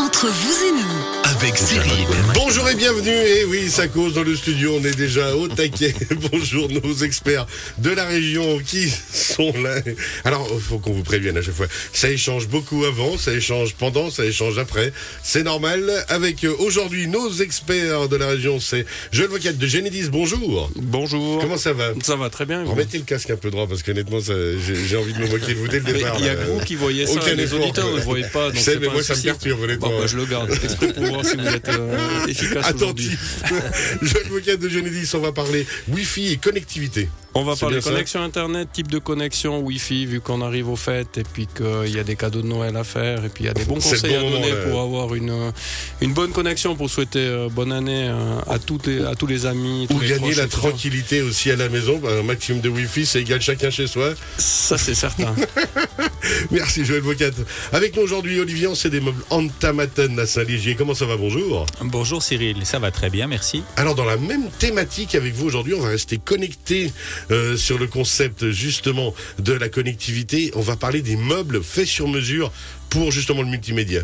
Oh. Entre vous et nous, avec Cyril. Bonjour et bienvenue. Et oui, ça cause dans le studio. On est déjà au taquet. Bonjour nos experts de la région qui sont là. Alors, faut qu'on vous prévienne à chaque fois. Ça échange beaucoup avant, ça échange pendant, ça échange après. C'est normal. Avec euh, aujourd'hui nos experts de la région, c'est Joël Vocat de Génédis. Bonjour. Bonjour. Comment ça va? Ça va très bien. Remettez le casque un peu droit parce qu'honnêtement, j'ai envie de me moquer de vous dès le départ. Il y a là. que vous qui voyez ça, Aucun les effort, auditeurs ne le voyaient pas. Donc mais pas moi, ça me perturbe, honnêtement. Je le garde exprès pour voir si vous êtes euh, efficace. Attentif. Joël Vocat de Génédis, on va parler Wi-Fi et connectivité. On va parler connexion internet, type de connexion Wi-Fi, vu qu'on arrive aux fêtes et puis qu'il y a des cadeaux de Noël à faire et puis il y a des bons conseils bon à donner moment, pour avoir une euh, une bonne connexion pour souhaiter euh, bonne année euh, à toutes les, à tous les amis, tous Pour les gagner la tranquillité aussi à la maison, bah, un maximum de Wi-Fi, c'est égal chacun chez soi. Ça c'est certain. Merci Joël Vocat. Avec nous aujourd'hui, Olivier, c'est des meubles Antamaten à Saint-Légier. Comment ça va? Bonjour. Bonjour Cyril, ça va très bien, merci. Alors dans la même thématique avec vous aujourd'hui, on va rester connecté euh, sur le concept justement de la connectivité. On va parler des meubles faits sur mesure pour justement le multimédia.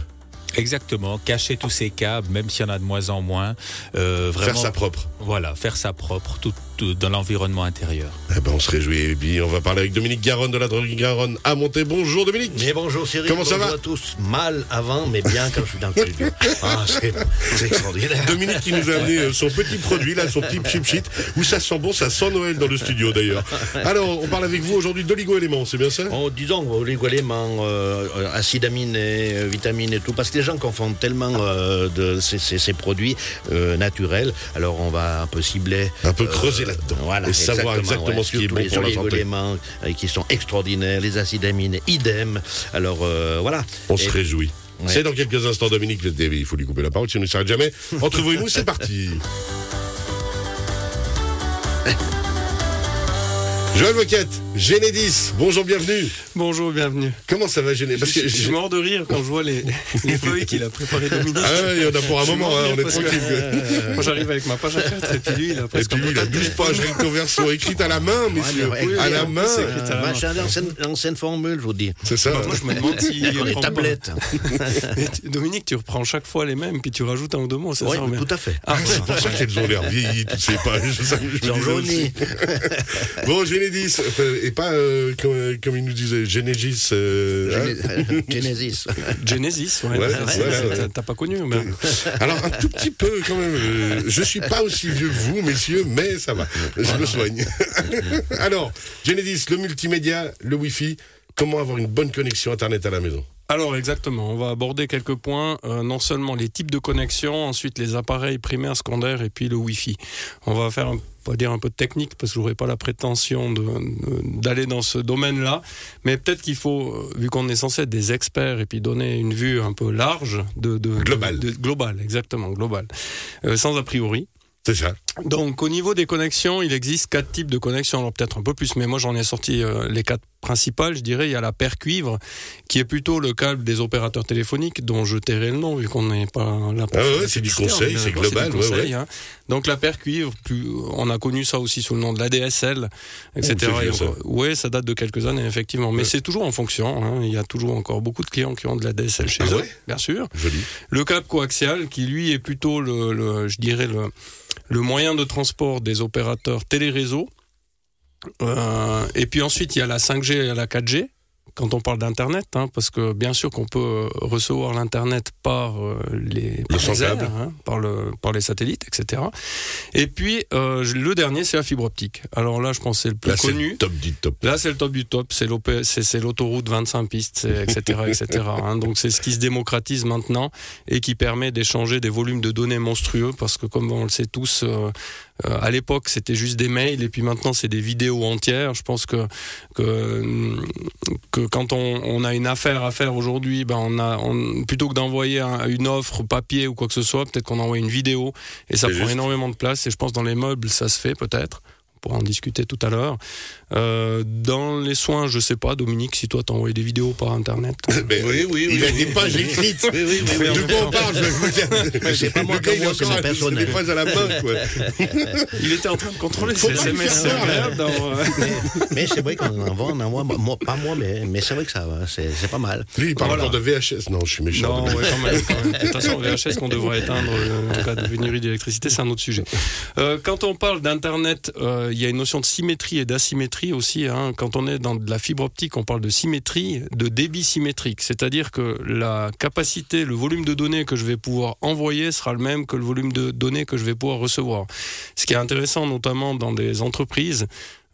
Exactement, cacher tous ces câbles, même s'il y en a de moins en moins. euh, vraiment, Faire ça propre. Voilà, faire ça propre, tout, tout dans l'environnement intérieur. Eh ben, on se réjouit. Et puis on va parler avec Dominique Garonne de la droguerie Garonne à Monté. Bonjour Dominique. Mais bonjour Cyril, Comment ça bonjour va à tous. Mal avant, mais bien quand je suis dans le studio. Ah, c'est c'est extraordinaire. Dominique qui nous a amené euh, son petit produit, là, son petit chip sheet, où ça sent bon, ça sent Noël dans le studio d'ailleurs. Alors, on parle avec vous aujourd'hui d'oligo-éléments, c'est bien ça? En disons, oligo-éléments, euh, euh, acides aminés, euh, vitamines et tout, parce que les gens confondent tellement euh, de ces, ces- ces produits euh, naturels. Alors, on va un peu cibler. Un peu euh, creuser là-dedans Voilà, et savoir exactement ce qui est bon les pour la santé. oligo-éléments euh, qui sont extraordinaires, les acides aminés, idem. Alors, voilà. On se réjouit. Ouais. C'est dans quelques instants, Dominique. Il faut lui couper la parole, sinon il ne s'arrête jamais. Entre vous et nous, c'est parti. Joël Voquette, Génédis, bonjour, bienvenue. Bonjour, bienvenue. Comment ça va, Génédis? Parce je, que je suis mort de rire quand je vois les, les feuilles qu'il a préparées Dominique. Ah, il y en a pour un Je moment, hein, on est tranquille. quoi. Moi j'arrive avec ma page à 4 et puis lui il a Et presque puis lui, il a un 12 pages recto verso écrites à la main, messieurs. Ouais, ouais, la oui, main. c'est écrit à la Euh, main. machin d'ancienne ancienne formule, je vous dis. C'est ça. Moi je me demande si les tablettes. Dominique, tu reprends chaque fois les mêmes, puis tu rajoutes un ou deux mots, c'est Oui, ça mais- tout à fait. Ah, C'est pour ça qu'elles ont l'air vieillies, toutes ces pages. Je. Bon, Génédis, euh, et pas euh, comme, comme il nous disait, Génégis. euh, hein. Genesis. Genesis, ouais. Ouais, Ouais, t'as- pas connu, mais... Alors, un tout petit peu quand même. euh, je suis pas aussi vieux que vous, messieurs, mais ça va. Je me soigne. Alors, Genesis, le multimédia, le Wi-Fi, comment avoir une bonne connexion Internet à la maison? Alors exactement, on va aborder quelques points, euh, non seulement les types de connexion, ensuite les appareils primaires, secondaires et puis le Wi-Fi. On va faire, un- dire un peu de technique parce que j'aurais pas la prétention d'aller dans ce domaine-là, mais peut-être qu'il faut, euh, vu qu'on est censé être des experts et puis donner une vue un peu large de, de Global. de- de- global, exactement global, euh, sans a priori. C'est ça. Donc au niveau des connexions, il existe quatre types de connexions, alors peut-être un peu plus, mais moi j'en ai sorti euh, les quatre principales, je dirais. Il y a la paire cuivre, qui est plutôt le câble des opérateurs téléphoniques, dont je tairai le nom, vu qu'on n'est pas là pour Ah ouais, la c'est du conseil, c'est global, du ouais, conseil, ouais. hein. Donc la paire cuivre, plus, on a connu ça aussi sous le nom de l'ADSL, etc. Oh, vieux, ça. Oui, ça date de quelques années, effectivement, mais c'est toujours en fonction. hein. Il y a toujours encore beaucoup de clients qui ont de l'ADSL chez Ah eux, bien sûr. Joli. Le câble coaxial, qui lui est plutôt le, le- je dirais le, le moyen de transport des opérateurs téléréseaux. Euh, et puis ensuite, il y a la 5G et la 4G. Quand on parle d'Internet, hein, parce que bien sûr qu'on peut euh, recevoir l'Internet par euh, les, par les sans airs, câble. hein, par, le, par les satellites, etc. Et puis, euh, le dernier, c'est la fibre optique. Alors là, je pense que c'est le plus Là, c'est connu. le top du top. Là, c'est le top du top, c'est l'autoroute 25 pistes, etc., etc. hein. Donc, c'est ce qui se démocratise maintenant et qui permet d'échanger des volumes de données monstrueux parce que, comme on le sait tous, euh, euh, à l'époque, c'était juste des mails et puis maintenant, c'est des vidéos entières. Je pense que que, que quand on, on a une affaire à faire aujourd'hui, ben on a on- plutôt que d'envoyer un- une offre papier ou quoi que ce soit, peut-être qu'on envoie une vidéo et ça prend juste. énormément de place. Et je pense dans les meubles, ça se fait peut-être. Pourra en discuter tout à l'heure. Euh, dans les soins, je sais pas, Dominique, si toi t'as envoyé des vidéos par internet. Mais Oui, oui, il oui. a des pages écrites. Oui, oui, oui, oui, de on quoi on parle je vous dire. C'est pas moi qui il envoie, c'est des pages à la main, quoi. Il était en train de contrôler ses SMS, d'avoir, euh, Mais, mais c'est vrai qu'on en envoie, on envoie, moi, pas moi, mais, mais c'est vrai que ça, va, c'est pas mal. Lui, il parle Voilà. encore de VHS. Non, je suis méchant. Non, ouais, quand même, quand même. De toute façon, VHS qu'on devrait éteindre euh, en cas de pénurie d'électricité, c'est un autre sujet. Euh, quand on parle d'Internet, euh, il y a une notion de symétrie et d'asymétrie aussi. hein. Quand on est dans de la fibre optique, on parle de symétrie, de débit symétrique. C'est-à-dire que la capacité, le volume de données que je vais pouvoir envoyer sera le même que le volume de données que je vais pouvoir recevoir. Ce qui est intéressant, notamment dans des entreprises,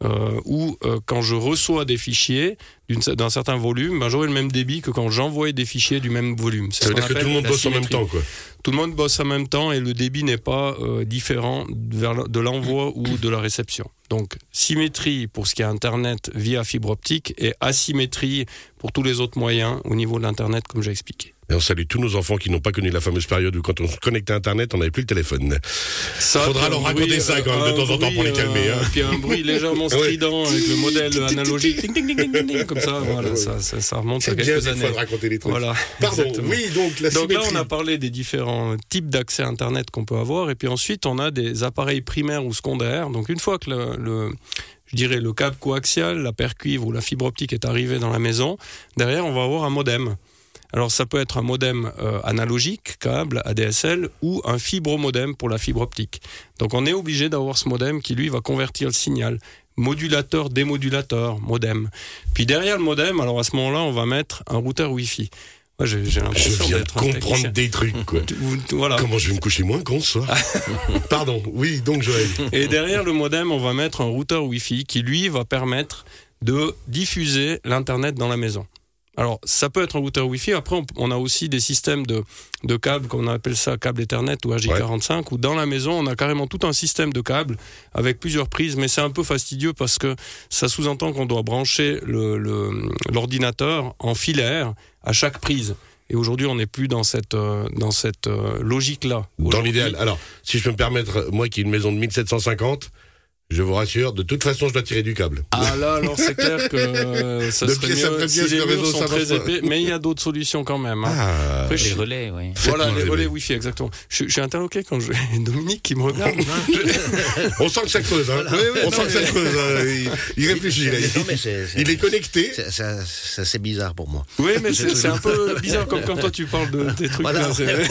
euh, où euh, quand je reçois des fichiers d'un certain volume, ben, j'aurai le même débit que quand j'envoie des fichiers du même volume. C'est Ça veut dire que tout le monde bosse en même temps, quoi. Tout le monde bosse en même temps et le débit n'est pas euh, différent de l'envoi ou de la réception. Donc symétrie pour ce qui est Internet via fibre optique et asymétrie pour tous les autres moyens au niveau de l'Internet comme j'ai expliqué. Et on salue tous nos enfants qui n'ont pas connu la fameuse période où quand on se connectait à Internet, on n'avait plus le téléphone. Ça, Faudra leur raconter bruit, ça quand même euh, de temps en temps pour les calmer, euh, hein. Puis un bruit légèrement strident avec le modèle analogique, comme ça, voilà, ça, ça, ça remonte à bien quelques des années. fois de raconter les trucs. Voilà. Pardon, exactement. oui, donc la Donc là, on a parlé des différents types d'accès Internet qu'on peut avoir, et puis ensuite, on a des appareils primaires ou secondaires. Donc une fois que le, le- je dirais le câble coaxial, la paire cuivre ou la fibre optique est arrivé dans la maison, derrière, on va avoir un modem. Alors ça peut être un modem euh, analogique, câble, ADSL, ou un fibromodem pour la fibre optique. Donc on est obligé d'avoir ce modem qui lui va convertir le signal. Modulateur, démodulateur, modem. Puis derrière le modem, alors à ce moment-là, on va mettre un routeur Wi-Fi. Moi, j'ai l'impression viens de comprendre des trucs, quoi. Voilà. Comment je vais me coucher moins con ce soir Pardon, oui, donc Joël. Et derrière le modem, on va mettre un routeur Wi-Fi qui, lui, va permettre de diffuser l'Internet dans la maison. Alors, ça peut être un routeur Wi-Fi. Après, on, a aussi des systèmes de, de câbles, qu'on appelle ça câble Ethernet ou AJ45, où dans la maison, on a carrément tout un système de câbles avec plusieurs prises. Mais c'est un peu fastidieux parce que ça sous-entend qu'on doit brancher le- le- l'ordinateur en filaire à chaque prise. Et aujourd'hui, on n'est plus dans cette, euh, dans cette euh, logique-là. Dans l'idéal. Alors, si je peux me permettre, moi qui ai une maison de 1750, je vous rassure, de toute façon, je dois tirer du câble. Ah là, alors c'est clair que euh, ça De serait pièce mieux après si pièce, les le réseau, sont très épais, mais il y a d'autres solutions quand même. hein. Ah, Après, je- Les relais, oui. Voilà, les relais Wi-Fi, exactement. Je, je suis interloqué quand je Dominique qui me regarde. on sent que ça creuse, hein. on sent que ça creuse. hein. Il, il réfléchit, là. Non, mais c'est- c'est- Il est connecté. c'est- ça- ça, C'est bizarre pour moi. oui, mais c'est c'est un peu bizarre comme quand toi tu parles de tes trucs Voilà. là. c'est vrai.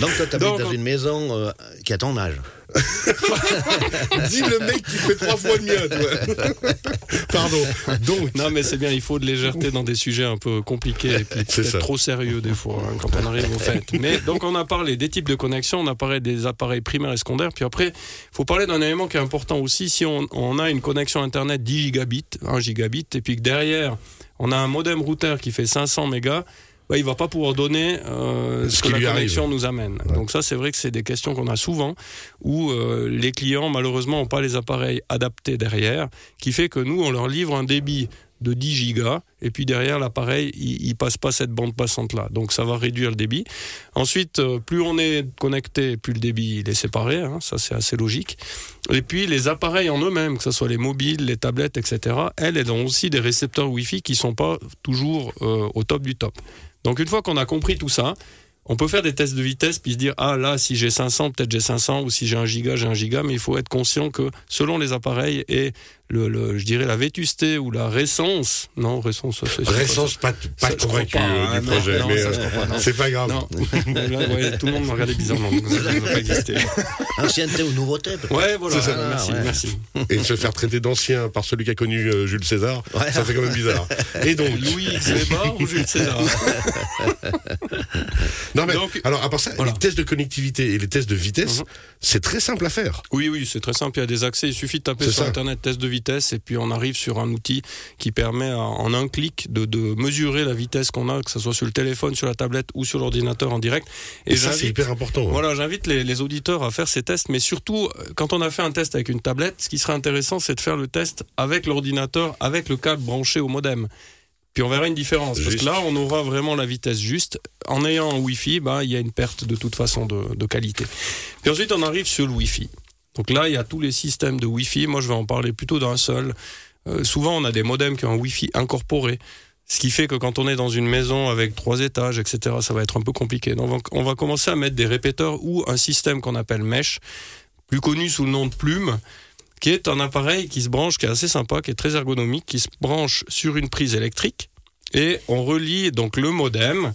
Donc toi, tu habites dans une maison euh, qui a ton âge. Dis le mec qui fait trois fois le mien. Pardon. Donc, Non, mais c'est bien, il faut de légèreté dans des sujets un peu compliqués et puis C'est ça. peut-être trop sérieux des fois hein, quand on arrive au fait. Mais donc on a parlé des types de connexions, on a parlé des appareils primaires et secondaires, puis après, il faut parler d'un élément qui est important aussi. Si on, on a une connexion Internet 10 gigabits, 1 gigabit, et puis que derrière, on a un modem routeur qui fait 500 mégas, bah, il va pas pouvoir donner euh, Ce que la arrive. connexion nous amène. Donc ça, c'est vrai que c'est des questions qu'on a souvent, où euh, les clients, malheureusement, n'ont pas les appareils adaptés derrière, qui fait que nous, on leur livre un débit de 10 gigas, et puis derrière, l'appareil, il, il passe pas cette bande passante-là. Donc ça va réduire le débit. Ensuite, euh, plus on est connecté, plus le débit il est séparé, hein, ça c'est assez logique. Et puis les appareils en eux-mêmes, que ce soit les mobiles, les tablettes, etc., elles, elles ont aussi des récepteurs Wi-Fi qui sont pas toujours euh, au top du top. Donc une fois qu'on a compris tout ça, on peut faire des tests de vitesse puis se dire ah là si j'ai 500 peut-être j'ai 500 ou si j'ai un giga j'ai un giga mais il faut être conscient que selon les appareils et le, le- je dirais la vétusté ou la récence non récence ça, c'est- pas Récence, pas, pas Ça, je convaincu pas, euh, hein, du projet, non, mais ça, euh, pas, c'est pas grave. non Là, ouais, tout le monde me regardait bizarrement ça ne peut pas exister Ancienneté ou nouveauté peut-être ouais voilà C'est ça. merci Ouais. merci Et se faire traiter d'ancien par celui qui a connu euh, Jules César, Ouais. ça fait quand même bizarre. Et donc, Louis Weber ou Jules César? non mais, Donc, alors à part ça, voilà. les tests de connectivité et les tests de vitesse, Mhm. c'est très simple à faire. Oui, oui, c'est très simple. Il y a des accès. Il suffit de taper sur ça. Internet test de vitesse et puis on arrive sur un outil qui permet à- en un clic de, de mesurer la vitesse qu'on a, que ce soit sur le téléphone, sur la tablette ou sur l'ordinateur en direct. Et, ça, c'est hyper important. hein. Voilà, j'invite les, les auditeurs à faire ces tests, mais surtout, euh, quand on a fait un test avec une tablette, ce qui serait intéressant, c'est de faire le test avec l'ordinateur, avec le câble branché au modem. Puis on verra une différence. Parce que là, on aura vraiment la vitesse juste. En ayant un Wi-Fi, bah, il y a une perte de toute façon de, de qualité. Puis ensuite, on arrive sur le Wi-Fi. Donc là, il y a tous les systèmes de Wi-Fi. Moi, je vais en parler plutôt d'un seul. Euh, souvent, on a des modems qui ont un Wi-Fi incorporé. Ce qui fait que quand on est dans une maison avec trois étages, etc., ça va être un peu compliqué. Donc on va commencer à mettre des répéteurs ou un système qu'on appelle mesh, plus connu sous le nom de plume, qui est un appareil qui se branche, qui est assez sympa, qui est très ergonomique, qui se branche sur une prise électrique et on relie donc le modem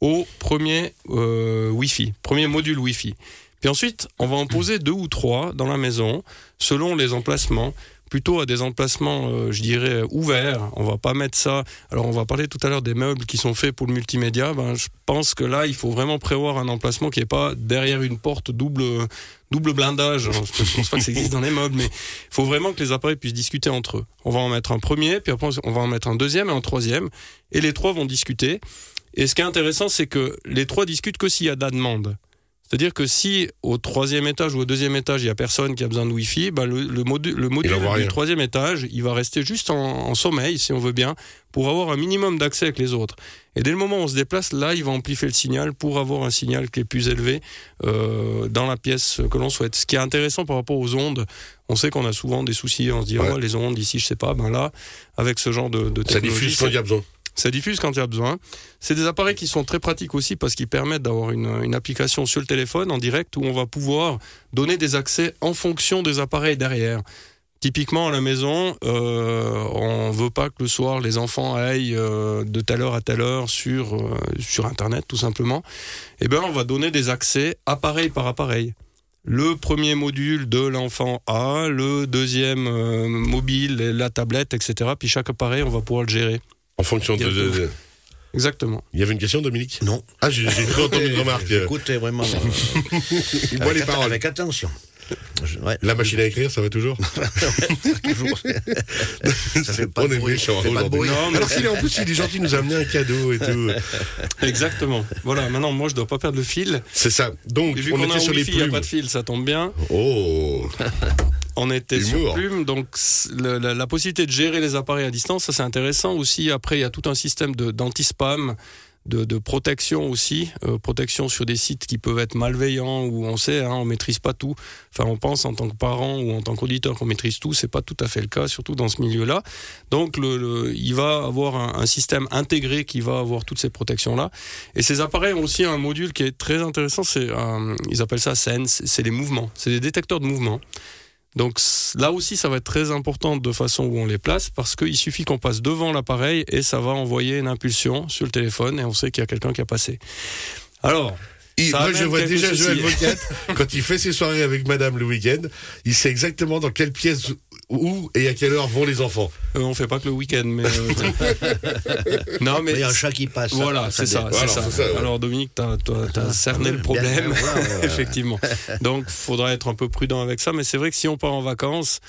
au premier euh, Wi-Fi, premier module Wi-Fi. Puis ensuite, on va en poser deux ou trois dans la maison, selon les emplacements plutôt à des emplacements, euh, je dirais, ouverts. On va pas mettre ça. Alors, on va parler tout à l'heure des meubles qui sont faits pour le multimédia. Ben, je pense que là, il faut vraiment prévoir un emplacement qui est pas derrière une porte double double blindage. Je pense pas que ça existe dans les meubles, mais il faut vraiment que les appareils puissent discuter entre eux. On va en mettre un premier, puis après on va en mettre un deuxième et un troisième, et les trois vont discuter. Et ce qui est intéressant, c'est que les trois discutent que s'il y a de la demande. C'est-à-dire que si au troisième étage ou au deuxième étage, il n'y a personne qui a besoin de Wi-Fi, bah le, le, module, le module du troisième étage, il va rester juste en, sommeil, si on veut bien, pour avoir un minimum d'accès avec les autres. Et dès le moment où on se déplace, là, il va amplifier le signal pour avoir un signal qui est plus élevé euh, dans la pièce que l'on souhaite. Ce qui est intéressant par rapport aux ondes, on sait qu'on a souvent des soucis, on se dit, oh, les ondes ici, je sais pas, ben là, avec ce genre de, de technologie... Ça diffuse quand Ça diffuse quand il y a besoin. C'est des appareils qui sont très pratiques aussi parce qu'ils permettent d'avoir une, application sur le téléphone en direct où on va pouvoir donner des accès en fonction des appareils derrière. Typiquement à la maison, euh, on veut pas que le soir les enfants aillent euh, de telle heure à telle heure sur euh, sur Internet tout simplement. Eh bien, on va donner des accès appareil par appareil. Le premier module de l'enfant A, le deuxième euh, mobile, la tablette, etc. Puis chaque appareil, on va pouvoir le gérer. En fonction de, Exactement. Il y avait une question, Dominique? Non. Ah, j'ai cru entendre une remarque. Écoutez vraiment. Il boit les paroles. Avec attention. La machine à écrire, ça va toujours? Toujours. ça fait pas On de bruit. Pas de bruit. Non, Alors s'il est en plus, il est gentil, il nous a amené un cadeau et tout. Exactement. Voilà, maintenant, moi, je dois pas perdre le fil. C'est ça. Donc, vu on était sur les plumes. Il n'y a pas de fil, ça tombe bien. Oh on était sur Plume, donc la, possibilité de gérer les appareils à distance, ça c'est intéressant aussi. Après, il y a tout un système d'anti-spam. De, de, protection aussi, euh, protection sur des sites qui peuvent être malveillants où on sait, hein, on maîtrise pas tout. Enfin, on pense en tant que parent ou en tant qu'auditeur qu'on maîtrise tout, c'est pas tout à fait le cas, surtout dans ce milieu-là. Donc, le, il va avoir un, système intégré qui va avoir toutes ces protections-là. Et ces appareils ont aussi un module qui est très intéressant. C'est, ils appellent ça Sense. C'est les mouvements. C'est des détecteurs de mouvements. Donc là aussi, ça va être très important de façon où on les place parce qu'il suffit qu'on passe devant l'appareil et ça va envoyer une impulsion sur le téléphone et on sait qu'il y a quelqu'un qui a passé. Alors, moi, je vois déjà Joël Vocat, quand il fait ses soirées avec madame le week-end, il sait exactement dans quelle pièce où et à quelle heure vont les enfants euh, On fait pas que le week-end, mais. Euh, non, mais. Il y a un chat qui passe. Voilà, c'est ça. ça. Alors, Dominique, tu as, cerné le problème, effectivement. Donc, faudra être un peu prudent avec ça, mais c'est vrai que si on part en vacances,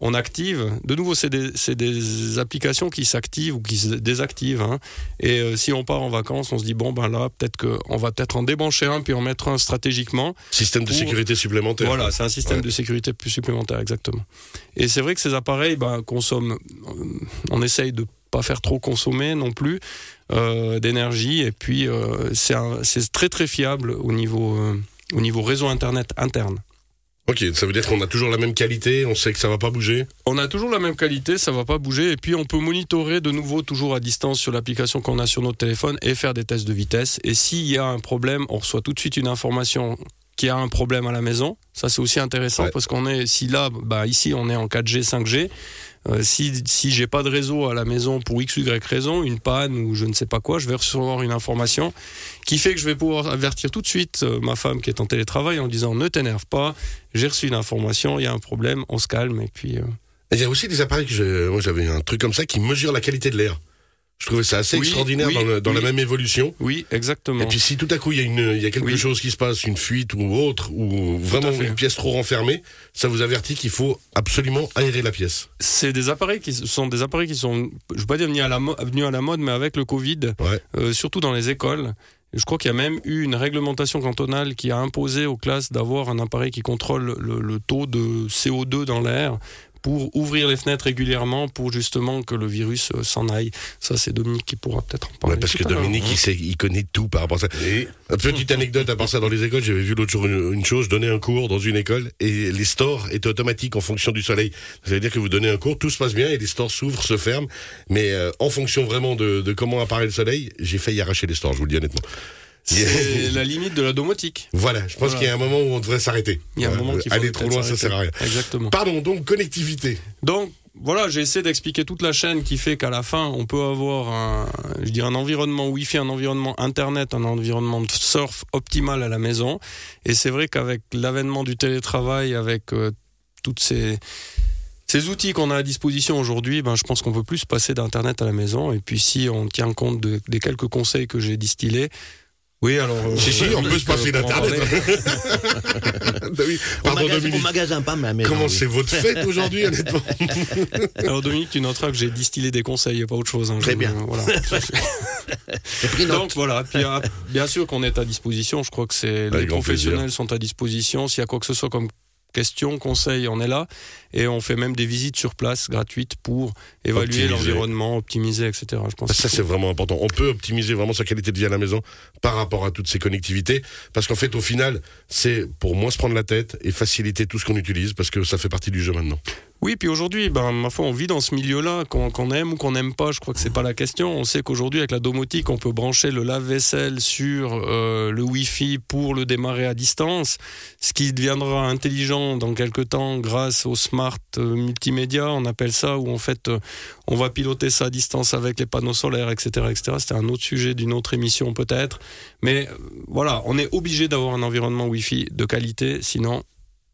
on active. De nouveau, c'est des, applications qui s'activent ou qui se désactivent. Hein. Et euh, si on part en vacances, on se dit bon ben là, peut-être qu'on va peut-être en débrancher un puis en mettre un stratégiquement. Système de sécurité supplémentaire. Voilà, c'est un système de sécurité plus supplémentaire, exactement. Et c'est vrai que ces appareils ben, consomment. Euh, on essaye de pas faire trop consommer non plus euh, d'énergie. Et puis c'est très très fiable au niveau au niveau réseau internet interne. Ok, ça veut dire qu'on a toujours la même qualité, on sait que ça va pas bouger On a toujours la même qualité, ça va pas bouger, et puis on peut monitorer de nouveau toujours à distance sur l'application qu'on a sur notre téléphone et faire des tests de vitesse. Et s'il y a un problème, on reçoit tout de suite une information qu'il y a un problème à la maison. Ça c'est aussi intéressant parce qu'on est, si là, bah ici on est en 4G, 5G, euh, si si j'ai pas de réseau à la maison pour x y raison, une panne ou je ne sais pas quoi, je vais recevoir une information qui fait que je vais pouvoir avertir tout de suite euh, ma femme qui est en télétravail en disant ne t'énerve pas, j'ai reçu une information, il y a un problème, on se calme et puis. Euh. Il y a aussi des appareils que moi j'avais un truc comme ça qui mesure la qualité de l'air. Je trouvais ça assez extraordinaire dans, la même évolution. Oui, exactement. Et puis si tout à coup il y a, une, il y a quelque chose qui se passe, une fuite ou autre, ou vraiment une pièce trop renfermée, ça vous avertit qu'il faut absolument aérer la pièce. C'est des appareils qui sont des appareils qui sont, je ne veux pas dire venus à la, à la mode, mais avec le Covid, euh, surtout dans les écoles. Je crois qu'il y a même eu une réglementation cantonale qui a imposé aux classes d'avoir un appareil qui contrôle le, le, taux de CO2 dans l'air pour ouvrir les fenêtres régulièrement pour justement que le virus euh, s'en aille. Ça, c'est Dominique qui pourra peut-être en parler. Ouais, parce tout que. Dominique, il, sait, il connaît tout par rapport à ça. Une petite anecdote à part ça dans les écoles, j'avais vu l'autre jour une, une chose, je donnais un cours dans une école et les stores étaient automatiques en fonction du soleil. Ça veut dire que vous donnez un cours, tout se passe bien et les stores s'ouvrent, se ferment, mais euh, en fonction vraiment de, de comment apparaît le soleil, j'ai failli arracher les stores, je vous le dis honnêtement. C'est la limite de la domotique. Voilà, je pense Voilà. qu'il y a un moment où on devrait s'arrêter. Il y a un Euh, moment qu'il faut Aller trop loin, ça sert à rien. Exactement. Pardon, donc connectivité. Donc voilà, j'ai essayé d'expliquer toute la chaîne qui fait qu'à la fin, on peut avoir un, je dirais un environnement Wi-Fi, un environnement Internet, un environnement de surf optimal à la maison. Et c'est vrai qu'avec l'avènement du télétravail, avec euh, toutes ces ces outils qu'on a à disposition aujourd'hui, ben, je pense qu'on peut plus se passer d'Internet à la maison. Et puis si on tient compte de- des quelques conseils que j'ai distillés, oui, alors... euh, Si, si, on peut se passer d'Internet. parler. Oui, Au Pardon, magasin, au Dominique. magasin, pas mais Comment oui. c'est votre fête aujourd'hui, honnêtement Alors Dominique, tu noteras que j'ai distillé des conseils et pas autre chose. hein. Très Je- bien. voilà. J'ai pris note. Donc voilà, puis, euh, bien sûr qu'on est à disposition. Je crois que c'est les professionnels sont à disposition. S'il y a quoi que ce soit comme question, conseil, on est là. Et on fait même des visites sur place gratuites pour évaluer l'environnement, optimiser, etc. Je pense Ça, c'est vraiment important. On peut optimiser vraiment sa qualité de vie à la maison par rapport à toutes ces connectivités. Parce qu'en fait, au final, c'est pour moins se prendre la tête et faciliter tout ce qu'on utilise parce que ça fait partie du jeu maintenant. Oui, puis aujourd'hui, ben, ma foi, on vit dans ce milieu-là, qu'on aime ou qu'on n'aime pas, je crois que c'est pas la question. On sait qu'aujourd'hui, avec la domotique, on peut brancher le lave-vaisselle sur euh, le Wi-Fi pour le démarrer à distance, ce qui deviendra intelligent dans quelques temps grâce au smart euh, multimédia, on appelle ça, où en fait, euh, on va piloter ça à distance avec les panneaux solaires, etc., etc. C'était un autre sujet d'une autre émission peut-être, mais voilà, on est obligé d'avoir un environnement Wi-Fi de qualité, sinon,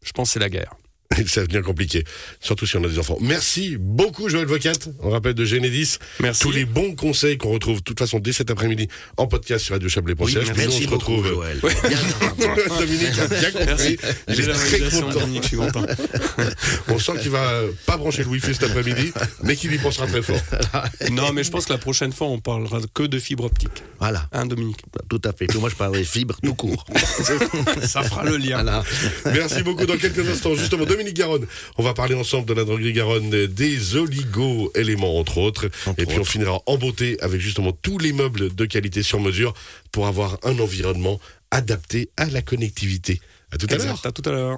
je pense c'est la guerre. Ça devient compliqué. Surtout si on a des enfants. Merci beaucoup, Joël Vocat. On rappelle de Genedis. Merci. Tous les bons conseils qu'on retrouve de toute façon dès cet après-midi en podcast sur radiochablais.ch. Oui, Puis nous, merci on se beaucoup, retrouve. Joël. Bien, Dominique a bien compris. Merci. Il est très content. On sent qu'il va euh, pas brancher le Wi-Fi cet après-midi, mais qu'il y pensera très fort. Non, mais je pense que la prochaine fois, on parlera que de fibre optique. Voilà, Hein, Dominique? Tout à fait. Moi, je parlerai fibres tout court. Ça fera le lien. Voilà. Merci beaucoup. Dans quelques instants, justement, Dominique Garonne. On va parler ensemble de la droguerie Garonne, des oligo-éléments, entre autres. Entre Et puis, on autres. finira en beauté avec justement tous les meubles de qualité sur mesure pour avoir un environnement adapté à la connectivité. À tout à l'heure. Exact. À tout à l'heure.